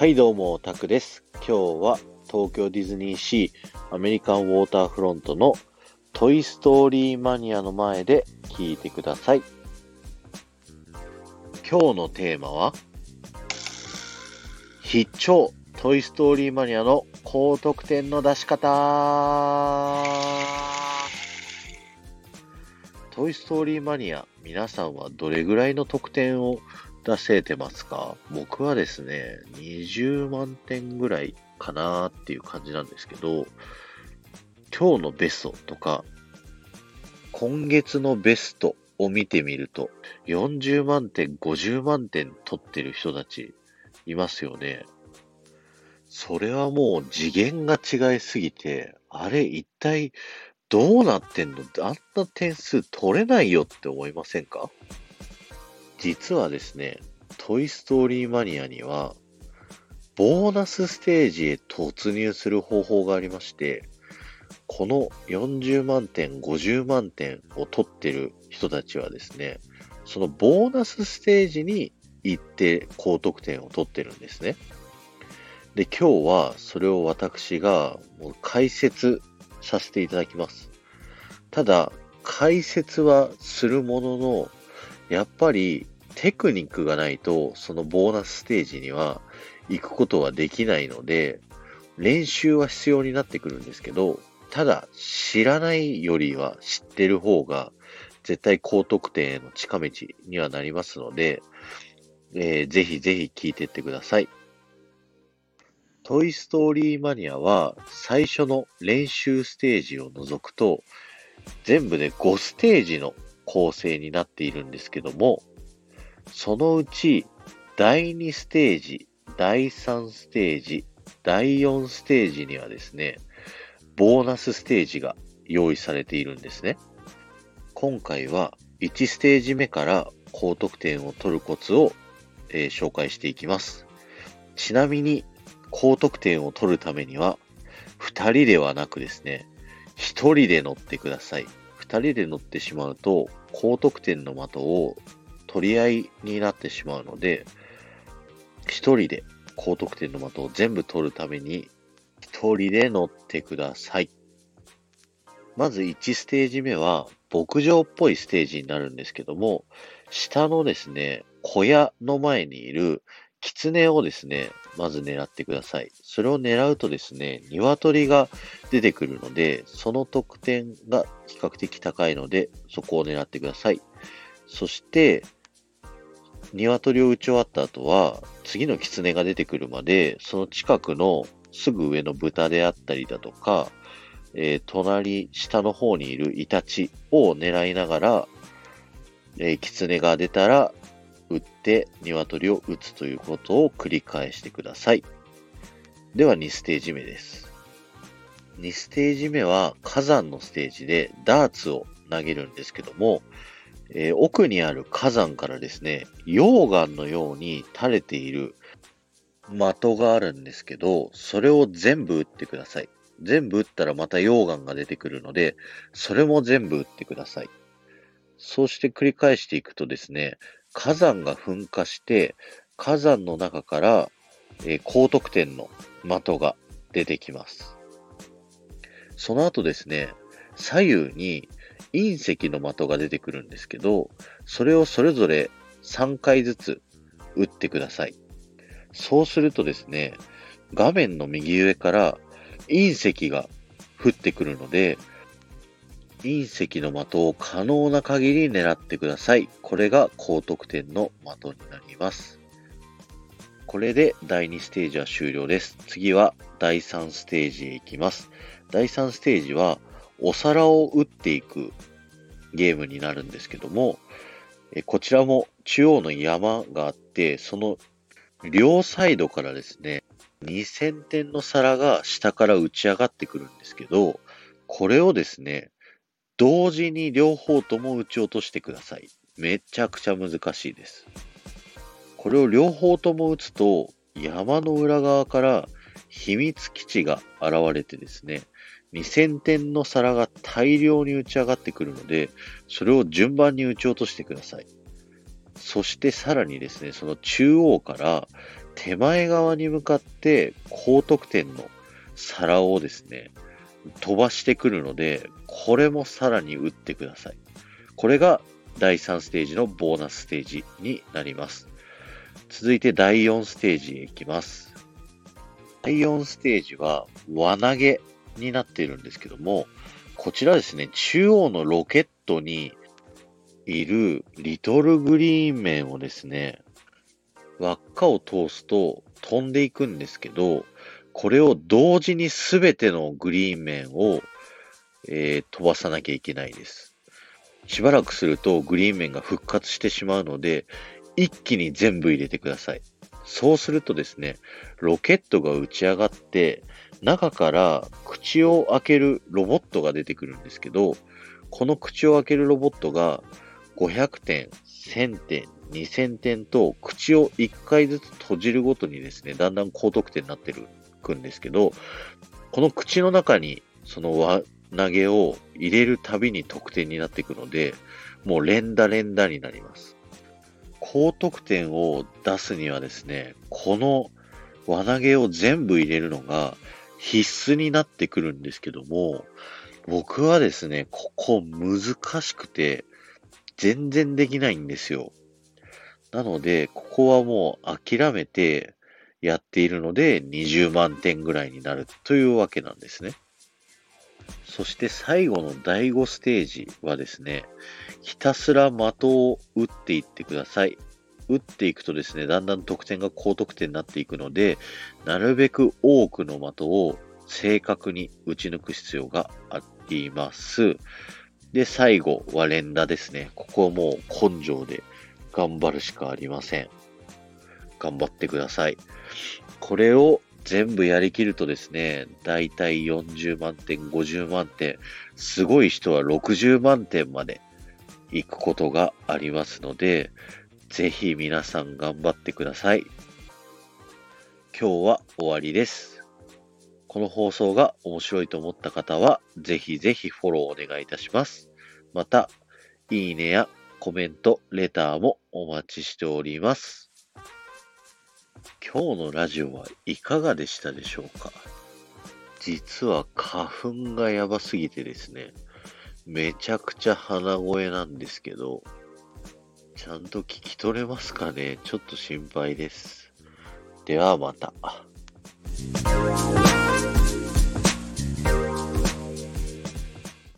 はいどうも、タクです。今日は東京ディズニーシーアメリカンウォーターフロントのトイストーリーマニアの前で聞いてください。今日のテーマは、必聴トイストーリーマニアの高得点の出し方トイストーリーマニア、皆さんはどれぐらいの得点を出せてますか？僕はですね、20万点ぐらいかなっていう感じなんですけど、今日のベストとか、今月のベストを見てみると、40万点、50万点取ってる人たちいますよね。それはもう次元が違いすぎて、あれ一体どうなってんの？あんな点数取れないよって思いませんか？実はですね、トイストーリーマニアには、ボーナスステージへ突入する方法がありまして、この40万点、50万点を取ってる人たちはですね、そのボーナスステージに行って高得点を取ってるんですね。で、今日はそれを私がもう解説させていただきます。ただ、解説はするものの、やっぱりテクニックがないと、そのボーナスステージには行くことはできないので、練習は必要になってくるんですけど、ただ知らないよりは知ってる方が絶対高得点への近道にはなりますので、えーぜひぜひ聞いてってください。トイストーリーマニアは最初の練習ステージを除くと全部で5ステージの構成になっているんですけども、そのうち第2ステージ、第3ステージ、第4ステージにはですね、ボーナスステージが用意されているんですね。今回は1ステージ目から高得点を取るコツを、えー紹介していきます。ちなみに高得点を取るためには2人ではなくですね、1人で乗ってください。2人で乗ってしまうと高得点の的を取り合いになってしまうので、1人で高得点の的を全部取るために1人で乗ってください。まず1ステージ目は牧場っぽいステージになるんですけども、下のですね、小屋の前にいる狐をですね、まず狙ってください。それを狙うとですね、鶏が出てくるので、その得点が比較的高いので、そこを狙ってください。そして、鶏を撃ち終わった後は、次の狐が出てくるまで、その近くのすぐ上の豚であったりだとか、えー隣、下の方にいるイタチを狙いながら、えー、狐が出たら、撃って鶏を撃つということを繰り返してください。では2ステージ目です。2ステージ目は火山のステージでダーツを投げるんですけども、えー奥にある火山からですね、溶岩のように垂れている的があるんですけど、それを全部撃ってください。全部撃ったらまた溶岩が出てくるので、それも全部撃ってください。そうして繰り返していくとですね、火山が噴火して、火山の中から、えー高得点の的が出てきます。その後ですね、左右に隕石の的が出てくるんですけど、それをそれぞれ3回ずつ打ってください。そうするとですね、画面の右上から隕石が降ってくるので、隕石の的を可能な限り狙ってください。これが高得点の的になります。これで第2ステージは終了です。次は第3ステージへ行きます。第3ステージはお皿を打っていくゲームになるんですけども、えこちらも中央の山があって、その両サイドからですね、2000点の皿が下から打ち上がってくるんですけど、これをですね、同時に両方とも撃ち落としてください。めちゃくちゃ難しいです。これを両方とも撃つと、山の裏側から秘密基地が現れてですね、2000点の皿が大量に打ち上がってくるので、それを順番に撃ち落としてください。そしてさらにですね、その中央から手前側に向かって高得点の皿をですね、飛ばしてくるので、これもさらに打ってください。これが第3ステージのボーナスステージになります。続いて第4ステージへ行きます。第4ステージは輪投げになっているんですけども、こちらですね、中央のロケットにいるリトルグリーン面をですね、輪っかを通すと飛んでいくんですけど、これを同時にすべてのグリーン面を、えー、飛ばさなきゃいけないです。しばらくするとグリーン面が復活してしまうので、一気に全部入れてください。そうするとですね、ロケットが打ち上がって、中から口を開けるロボットが出てくるんですけど、この口を開けるロボットが500点、1000点、2000点と口を1回ずつ閉じるごとにですね、だんだん高得点になってるくんですけど、この口の中にその輪投げを入れるたびに得点になっていくので、もう連打連打になります。高得点を出すにはですね、この輪投げを全部入れるのが必須になってくるんですけども、僕はですね、ここ難しくて全然できないんですよ。なので、ここはもう諦めて、やっているので20万点ぐらいになるというわけなんですね。そして最後の第5ステージはですね、ひたすら的を打っていってください。打っていくとですね、だんだん得点が高得点になっていくので、なるべく多くの的を正確に打ち抜く必要があります。で、最後は連打ですね。ここはもう根性で頑張るしかありません。頑張ってください。これを全部やりきるとですね、だいたい40万点、50万点、すごい人は60万点まで行くことがありますので、ぜひ皆さん頑張ってください。今日は終わりです。この放送が面白いと思った方は、ぜひぜひフォローお願いいたします。また、いいねやコメント、レターもお待ちしております。今日のラジオはいかがでしたでしょうか？実は花粉がやばすぎてですね、めちゃくちゃ鼻声なんですけど、ちゃんと聞き取れますかね？ちょっと心配です。ではまた。